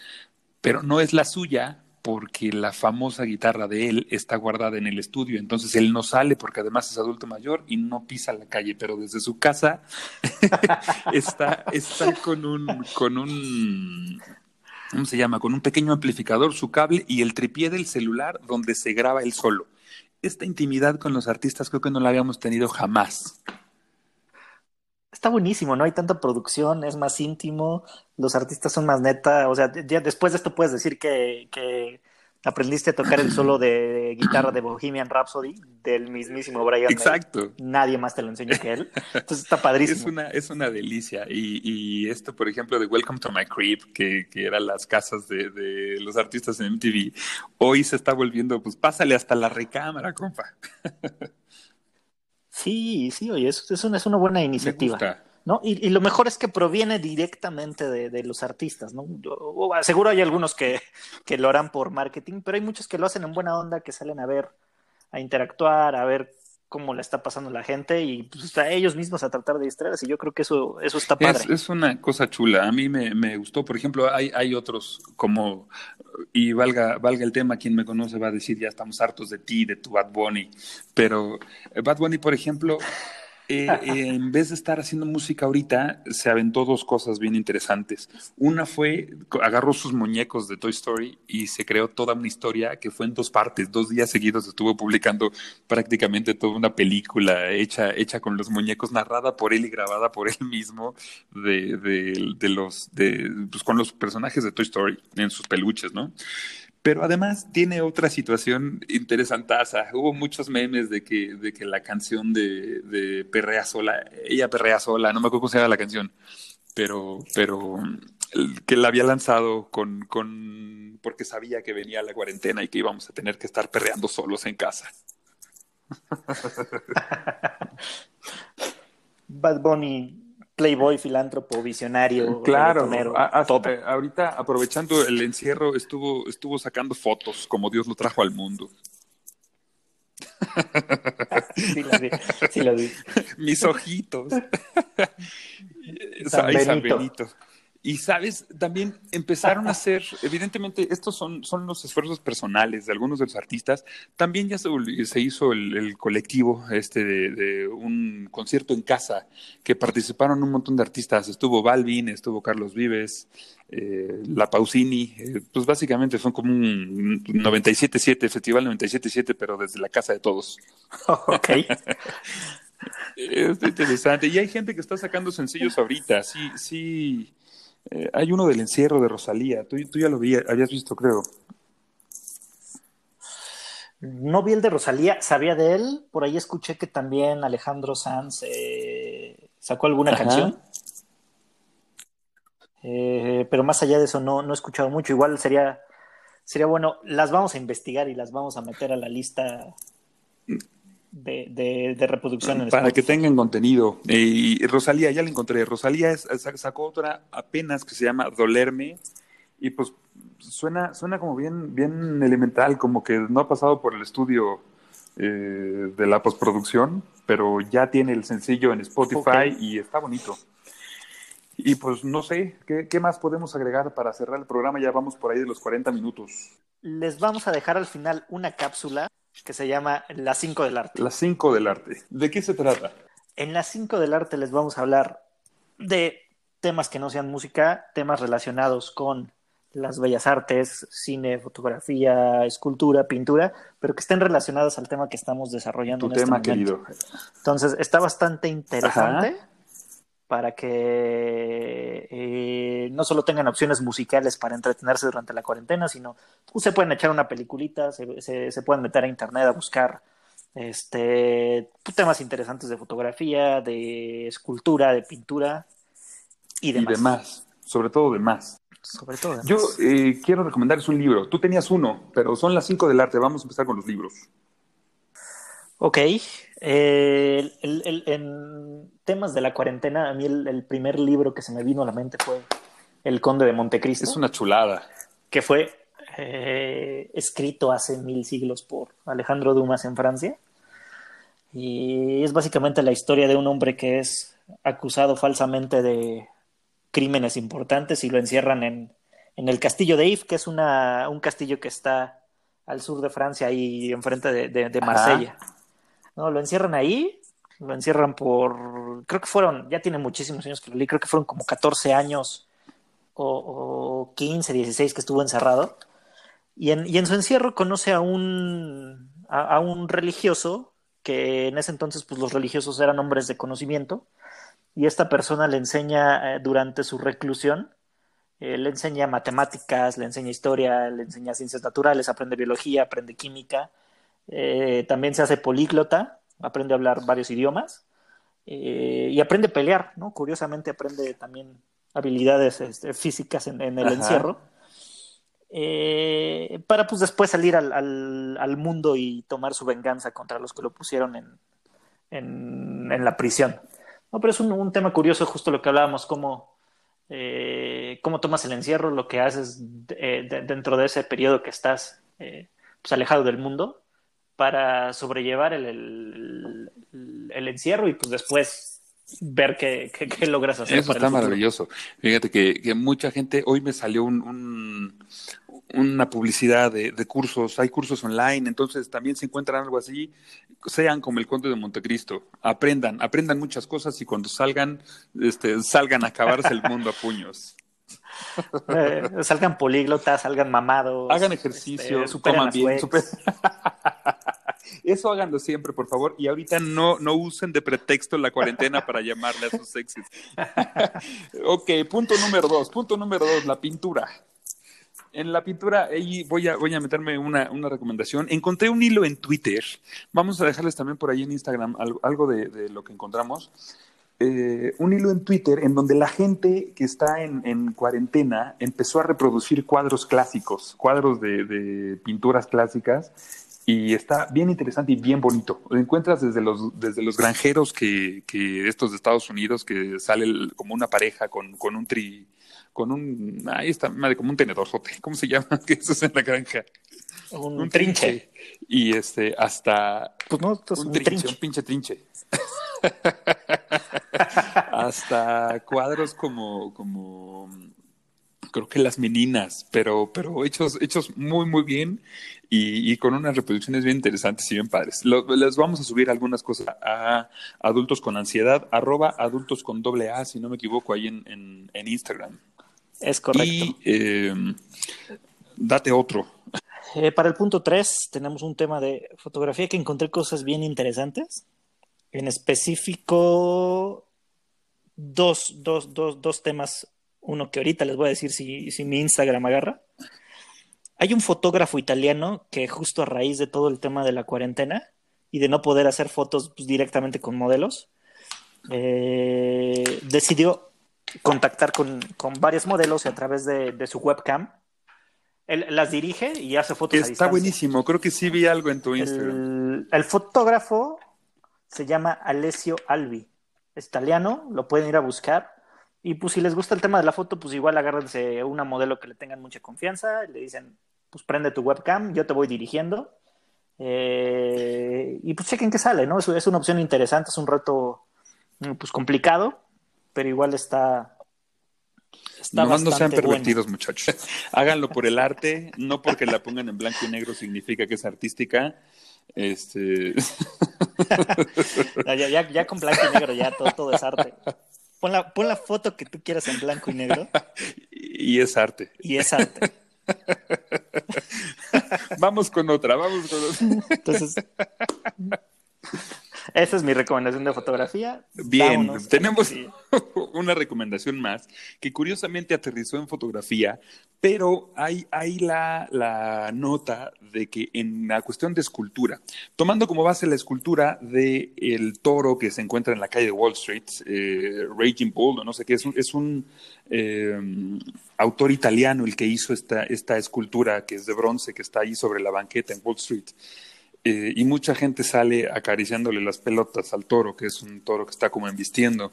pero no es la suya porque la famosa guitarra de él está guardada en el estudio. Entonces él no sale porque además es adulto mayor y no pisa la calle, pero desde su casa está, está con un, con un, ¿cómo se llama? Con un pequeño amplificador, su cable y el tripié del celular donde se graba él solo. Esta intimidad con los artistas creo que no la habíamos tenido jamás está buenísimo, no hay tanta producción, es más íntimo, los artistas son más neta, o sea, ya después de esto puedes decir que, que aprendiste a tocar el solo de guitarra de Bohemian Rhapsody del mismísimo Brian Exacto. May. Nadie más te lo enseñó que él. Entonces está padrísimo. Es una, es una delicia. Y, y esto, por ejemplo, de Welcome to My Crib, que, que eran las casas de, de, los artistas en MTV, hoy se está volviendo, pues pásale hasta la recámara, compa. Sí, sí, oye, es, es, una, es una buena iniciativa. ¿no? Y, y, lo mejor es que proviene directamente de, de los artistas, ¿no? Yo, seguro hay algunos que, que, lo harán por marketing, pero hay muchos que lo hacen en buena onda, que salen a ver, a interactuar, a ver cómo le está pasando la gente y pues, ellos mismos a tratar de distraerse. Yo creo que eso, eso está padre. Es, es una cosa chula. A mí me, me, gustó. Por ejemplo, hay, hay otros como, y valga, valga el tema, quien me conoce va a decir, ya estamos hartos de ti, de tu Bad Bunny. Pero Bad Bunny, por ejemplo, eh, eh, en vez de estar haciendo música ahorita, se aventó dos cosas bien interesantes. Una fue, agarró sus muñecos de Toy Story y se creó toda una historia que fue en dos partes. Dos días seguidos estuvo publicando prácticamente toda una película hecha, hecha con los muñecos, narrada por él y grabada por él mismo, de, de, de los, de, pues con los personajes de Toy Story en sus peluches, ¿no? Pero además tiene otra situación interesantaza. Hubo muchos memes de que, de que la canción de, de Perrea Sola, ella Perrea Sola, no me acuerdo cómo se llama la canción, pero, pero que la había lanzado con, con, porque sabía que venía la cuarentena y que íbamos a tener que estar perreando solos en casa. Bad Bunny playboy, filántropo, visionario. Claro, a, a, ahorita aprovechando el encierro estuvo, estuvo sacando fotos como Dios lo trajo al mundo. sí, lo vi, sí lo vi. Mis ojitos. San Benito. San Benito. Y sabes, también empezaron a hacer, evidentemente, estos son, son los esfuerzos personales de algunos de los artistas. También ya se, se hizo el, el, colectivo este de, de, un concierto en casa que participaron un montón de artistas. Estuvo Balvin, estuvo Carlos Vives, eh, La Pausini. Eh, pues básicamente son como un 97.7, Festival 97.7, pero desde la casa de todos. ok. es interesante. Y hay gente que está sacando sencillos ahorita. Sí, sí eh, hay uno del encierro de Rosalía, tú, tú ya lo vi, habías visto, creo. No vi el de Rosalía, sabía de él, por ahí escuché que también Alejandro Sanz eh, sacó alguna Ajá. canción. Eh, pero más allá de eso no, no he escuchado mucho. Igual sería, sería bueno, las vamos a investigar y las vamos a meter a la lista de, de, de reproducción. En Para que tengan contenido. Y Rosalía, ya la encontré. Rosalía es, sacó otra apenas que se llama Dolerme. Y pues suena, suena como bien, bien elemental, como que no ha pasado por el estudio eh, de la postproducción, pero ya tiene el sencillo en Spotify okay. y está bonito. Y pues no sé, ¿qué, ¿qué, más podemos agregar para cerrar el programa? Ya vamos por ahí de los 40 minutos. Les vamos a dejar al final una cápsula que se llama Las 5 del arte. Las 5 del arte. ¿De qué se trata? En las 5 del arte les vamos a hablar de temas que no sean música, temas relacionados con las bellas artes, cine, fotografía, escultura, pintura, pero que estén relacionadas al tema que estamos desarrollando tu en tema, este momento. querido. Entonces, está bastante interesante. Ajá para que eh, no solo tengan opciones musicales para entretenerse durante la cuarentena, sino pues, se pueden echar una peliculita, se, se, se, pueden meter a internet a buscar Este, temas interesantes de fotografía, de escultura, de pintura y demás. Y demás, sobre todo demás. Sobre todo. Yo eh, quiero recomendarles un libro. Tú tenías uno, pero son las cinco del arte. Vamos a empezar con los libros. Ok. Eh, en temas de la cuarentena, a mí el, primer libro que se me vino a la mente fue El Conde de Montecristo. Es una chulada. Que fue eh, escrito hace mil siglos por Alejandro Dumas en Francia. Y es básicamente la historia de un hombre que es acusado falsamente de crímenes importantes y lo encierran en, en el castillo de If, que es una, un castillo que está al sur de Francia, ahí enfrente de, de, Marsella. ¿No? Lo encierran ahí, lo encierran por, creo que fueron, ya tiene muchísimos años que lo leí, creo que fueron como 14 años o, o 15, 16 que estuvo encerrado. Y en, y en su encierro conoce a un, a, un religioso, que en ese entonces pues los religiosos eran hombres de conocimiento, y esta persona le enseña eh, durante su reclusión, eh, le enseña matemáticas, le enseña historia, le enseña ciencias naturales, aprende biología, aprende química, eh, también se hace políglota, aprende a hablar varios idiomas y aprende a pelear, ¿no? Curiosamente aprende también habilidades este, físicas en, el encierro. Eh, para pues después salir al, al, mundo y tomar su venganza contra los que lo pusieron en, en, la prisión. No, pero es un, tema curioso, justo lo que hablábamos, cómo, eh, cómo tomas el encierro, lo que haces eh, dentro de ese periodo que estás pues alejado del mundo para sobrellevar el, el, el, encierro y pues después ver qué, qué, logras hacer. Eso está maravilloso. Fíjate que, que, mucha gente, hoy me salió un, una publicidad de, de, cursos, hay cursos online, entonces también se encuentran algo así, sean como el Conde de Montecristo, aprendan, aprendan muchas cosas y cuando salgan, este, salgan a acabarse el mundo a puños. Eh, salgan políglotas, salgan mamados. Hagan ejercicio, este, coman bien. Eso háganlo siempre, por favor. Y ahorita no, no usen de pretexto la cuarentena para llamarle a sus exes. ok, punto número dos. Punto número dos, la pintura. En la pintura, voy a, voy a meterme una, una recomendación. Encontré un hilo en Twitter. Vamos a dejarles también por ahí en Instagram algo, de, lo que encontramos. Eh, un hilo en Twitter en donde la gente que está en, en cuarentena empezó a reproducir cuadros clásicos, cuadros de, de pinturas clásicas y está bien interesante y bien bonito. Lo encuentras desde los, desde los granjeros que, que estos de Estados Unidos, que sale como una pareja con, con un tri, con un, ahí está, madre, como un tenedorzote, ¿cómo se llama? que eso es en la granja? Un, trinche. Y este, hasta pues no, un, trinche, un pinche trinche. hasta cuadros como, como creo que las meninas, pero, pero hechos, hechos muy, muy bien y, con unas reproducciones bien interesantes y bien padres. les vamos a subir algunas cosas a adultos con ansiedad, arroba adultos con doble A, si no me equivoco, ahí en, en, Instagram. Es correcto. Y em, date otro. Eh, para el punto 3 tenemos un tema de fotografía que encontré cosas bien interesantes. En específico, dos, dos, dos, dos temas. Uno que ahorita les voy a decir si, si mi Instagram agarra. Hay un fotógrafo italiano que justo a raíz de todo el tema de la cuarentena y de no poder hacer fotos pues, directamente con modelos, eh, decidió contactar con, con, varios modelos a través de, su webcam. Él las dirige y hace fotos Está a distancia. buenísimo, creo que sí vi algo en tu Instagram. El, fotógrafo se llama Alessio Albi, es italiano, lo pueden ir a buscar. Y pues si les gusta el tema de la foto, pues igual agárrense una modelo que le tengan mucha confianza, le dicen, pues prende tu webcam, yo te voy dirigiendo. Eh, y pues chequen qué sale, ¿no? Es, es una opción interesante, es un reto mm, pues complicado, pero igual está. está no, no sean pervertidos, muchachos. Háganlo por el arte, no porque la pongan en blanco y negro significa que es artística. Este. ya, ya, ya, con blanco y negro, ya todo, todo es arte. Pon la, pon la foto que tú quieras en blanco y negro. Y es arte. Y es arte. vamos con otra, vamos con otra. Entonces, Esa es mi recomendación de fotografía. Bien, tenemos una recomendación más que curiosamente aterrizó en fotografía, pero hay, hay la, la, nota de que en la cuestión de escultura, tomando como base la escultura de el toro que se encuentra en la calle de Wall Street, eh, Raging Bull, no sé qué, es un, es un eh, autor italiano el que hizo esta, esta escultura que es de bronce, que está ahí sobre la banqueta en Wall Street. Eh, y mucha gente sale acariciándole las pelotas al toro, que es un toro que está como embistiendo.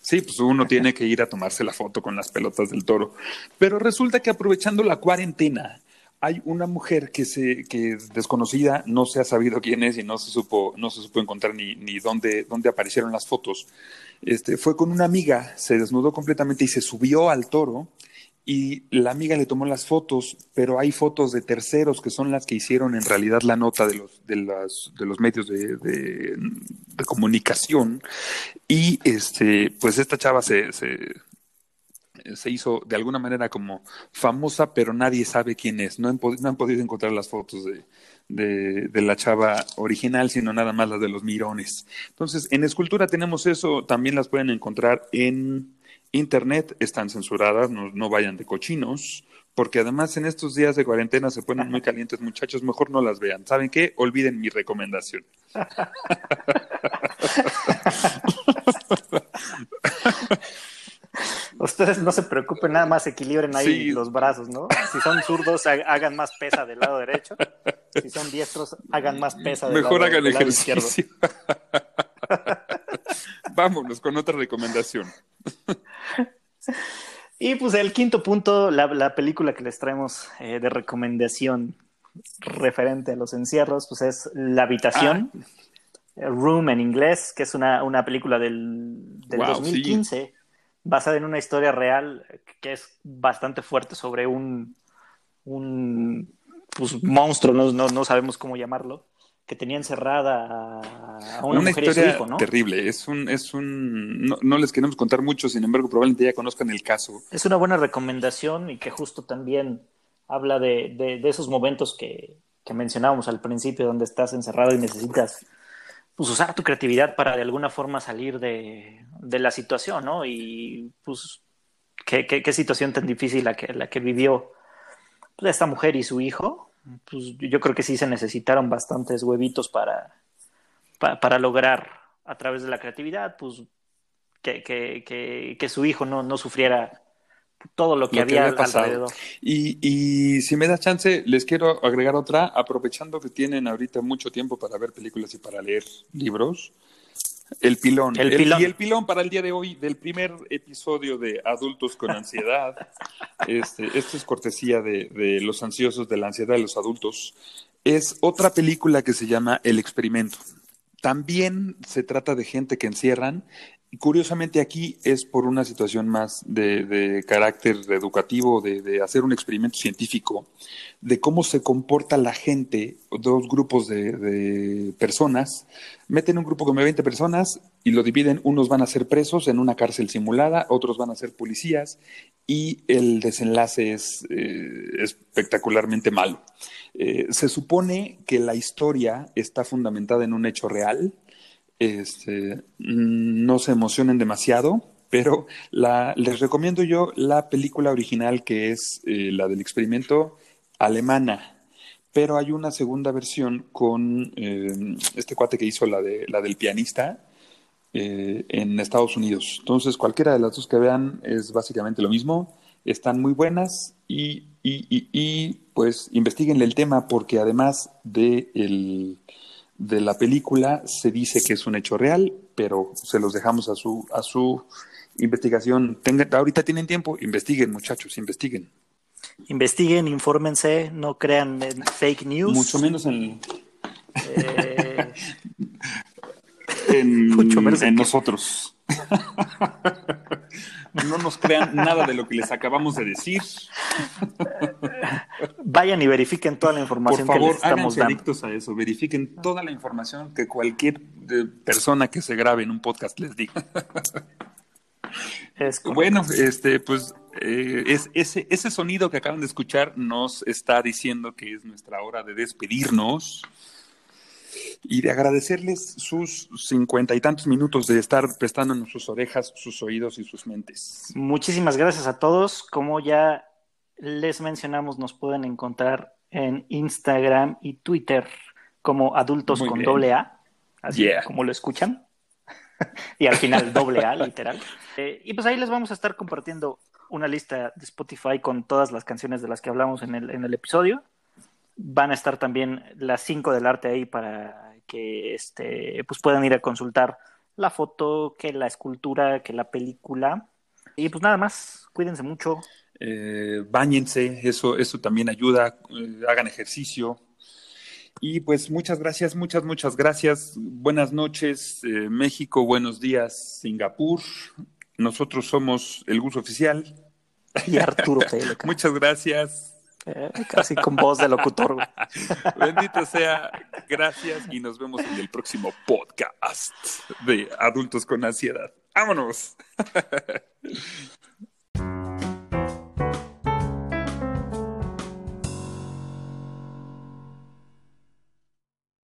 Sí, pues uno tiene que ir a tomarse la foto con las pelotas del toro. Pero resulta que aprovechando la cuarentena, hay una mujer que se que es desconocida, no se ha sabido quién es y no se supo no se supo encontrar ni, ni dónde dónde aparecieron las fotos. Este fue con una amiga, se desnudó completamente y se subió al toro y la amiga le tomó las fotos, pero hay fotos de terceros que son las que hicieron en realidad la nota de los, de los medios de, comunicación. Y este, pues esta chava se, se, hizo de alguna manera como famosa, pero nadie sabe quién es. No han, podido encontrar las fotos de, de, la chava original, sino nada más las de los mirones. Entonces, en escultura tenemos eso, también las pueden encontrar en Internet están censuradas, no, vayan de cochinos, porque además en estos días de cuarentena se ponen muy calientes muchachos, mejor no las vean. ¿Saben qué? Olviden mi recomendación. Ustedes no se preocupen, nada más equilibren ahí los brazos, ¿no? Si son zurdos, hagan más pesa del lado derecho. Si son diestros, hagan más pesa del Mejor lado, hagan ejercicio. Vámonos con otra recomendación. Y pues el quinto punto, la, película que les traemos eh, de recomendación referente a los encierros, pues es La Habitación, ah. Room en inglés, que es una, película del, 2015, basada en una historia real que es bastante fuerte sobre un, un pues, monstruo, no, no sabemos cómo llamarlo, que tenía encerrada a una, mujer historia y su hijo, ¿no? terrible. Es un, es un, no, les queremos contar mucho, sin embargo, probablemente ya conozcan el caso. Es una buena recomendación y que justo también habla de, de, esos momentos que, que, mencionábamos al principio, donde estás encerrado y necesitas pues, usar tu creatividad para de alguna forma salir de, de la situación, ¿no? Y pues, qué, qué, qué situación tan difícil la que, la que vivió pues, esta mujer y su hijo pues yo creo que sí se necesitaron bastantes huevitos para, para, lograr a través de la creatividad, pues que, que, que, su hijo no, no sufriera todo lo que, había, alrededor. Y, y si me da chance, les quiero agregar otra, aprovechando que tienen ahorita mucho tiempo para ver películas y para leer libros. El pilón. El, pilón. Y el pilón para el día de hoy del primer episodio de Adultos con Ansiedad. Este, esto es cortesía de, de, Los Ansiosos de la Ansiedad de los Adultos. Es otra película que se llama El Experimento. También se trata de gente que encierran Curiosamente aquí es por una situación más de, carácter educativo, de, hacer un experimento científico, de cómo se comporta la gente, dos grupos de, personas, meten un grupo con 20 personas y lo dividen, unos van a ser presos en una cárcel simulada, otros van a ser policías y el desenlace es eh, espectacularmente malo. Eh, se supone que la historia está fundamentada en un hecho real, este, no se emocionen demasiado, pero les recomiendo yo la película original que es eh, la del experimento alemana, pero hay una segunda versión con eh, este cuate que hizo la, de, la del pianista eh, en Estados Unidos. Entonces, cualquiera de las dos que vean es básicamente lo mismo, están muy buenas y, y pues investiguenle el tema porque además de el de la película se dice que es un hecho real, pero se los dejamos a su, a su investigación. ahorita tienen tiempo, investiguen muchachos, investiguen. Investiguen, infórmense, no crean en fake news. Mucho menos en... Eh, en, Mucho menos en nosotros. no nos crean nada de lo que les acabamos de decir. Vayan y verifiquen toda la información Por favor, que les estamos dando. adictos a eso, verifiquen toda la información que cualquier eh, persona que se grabe en un podcast les diga. bueno, este, pues eh, es, ese, ese sonido que acaban de escuchar nos está diciendo que es nuestra hora de despedirnos. y de agradecerles sus cincuenta y tantos minutos de estar prestándonos sus orejas, sus oídos y sus mentes. Muchísimas gracias a todos. Como ya les mencionamos, nos pueden encontrar en Instagram y Twitter como adultos con doble A, así como lo escuchan. y al final doble A, literal. Eh, y pues ahí les vamos a estar compartiendo una lista de Spotify con todas las canciones de las que hablamos en el, en el episodio. Van a estar también las cinco del arte ahí para que este, pues puedan ir a consultar la foto, que la escultura, que la película. Y pues nada más, cuídense mucho. Eh, báñense, eso, eso también ayuda, eh, hagan ejercicio. Y pues muchas gracias, muchas, muchas gracias. Buenas noches, eh, México, buenos días, Singapur. Nosotros somos el Gus Oficial. Y Arturo Muchas gracias. Eh, casi con voz de locutor. Bendito sea. Gracias y nos vemos en el próximo podcast de Adultos con Ansiedad. ¡Vámonos!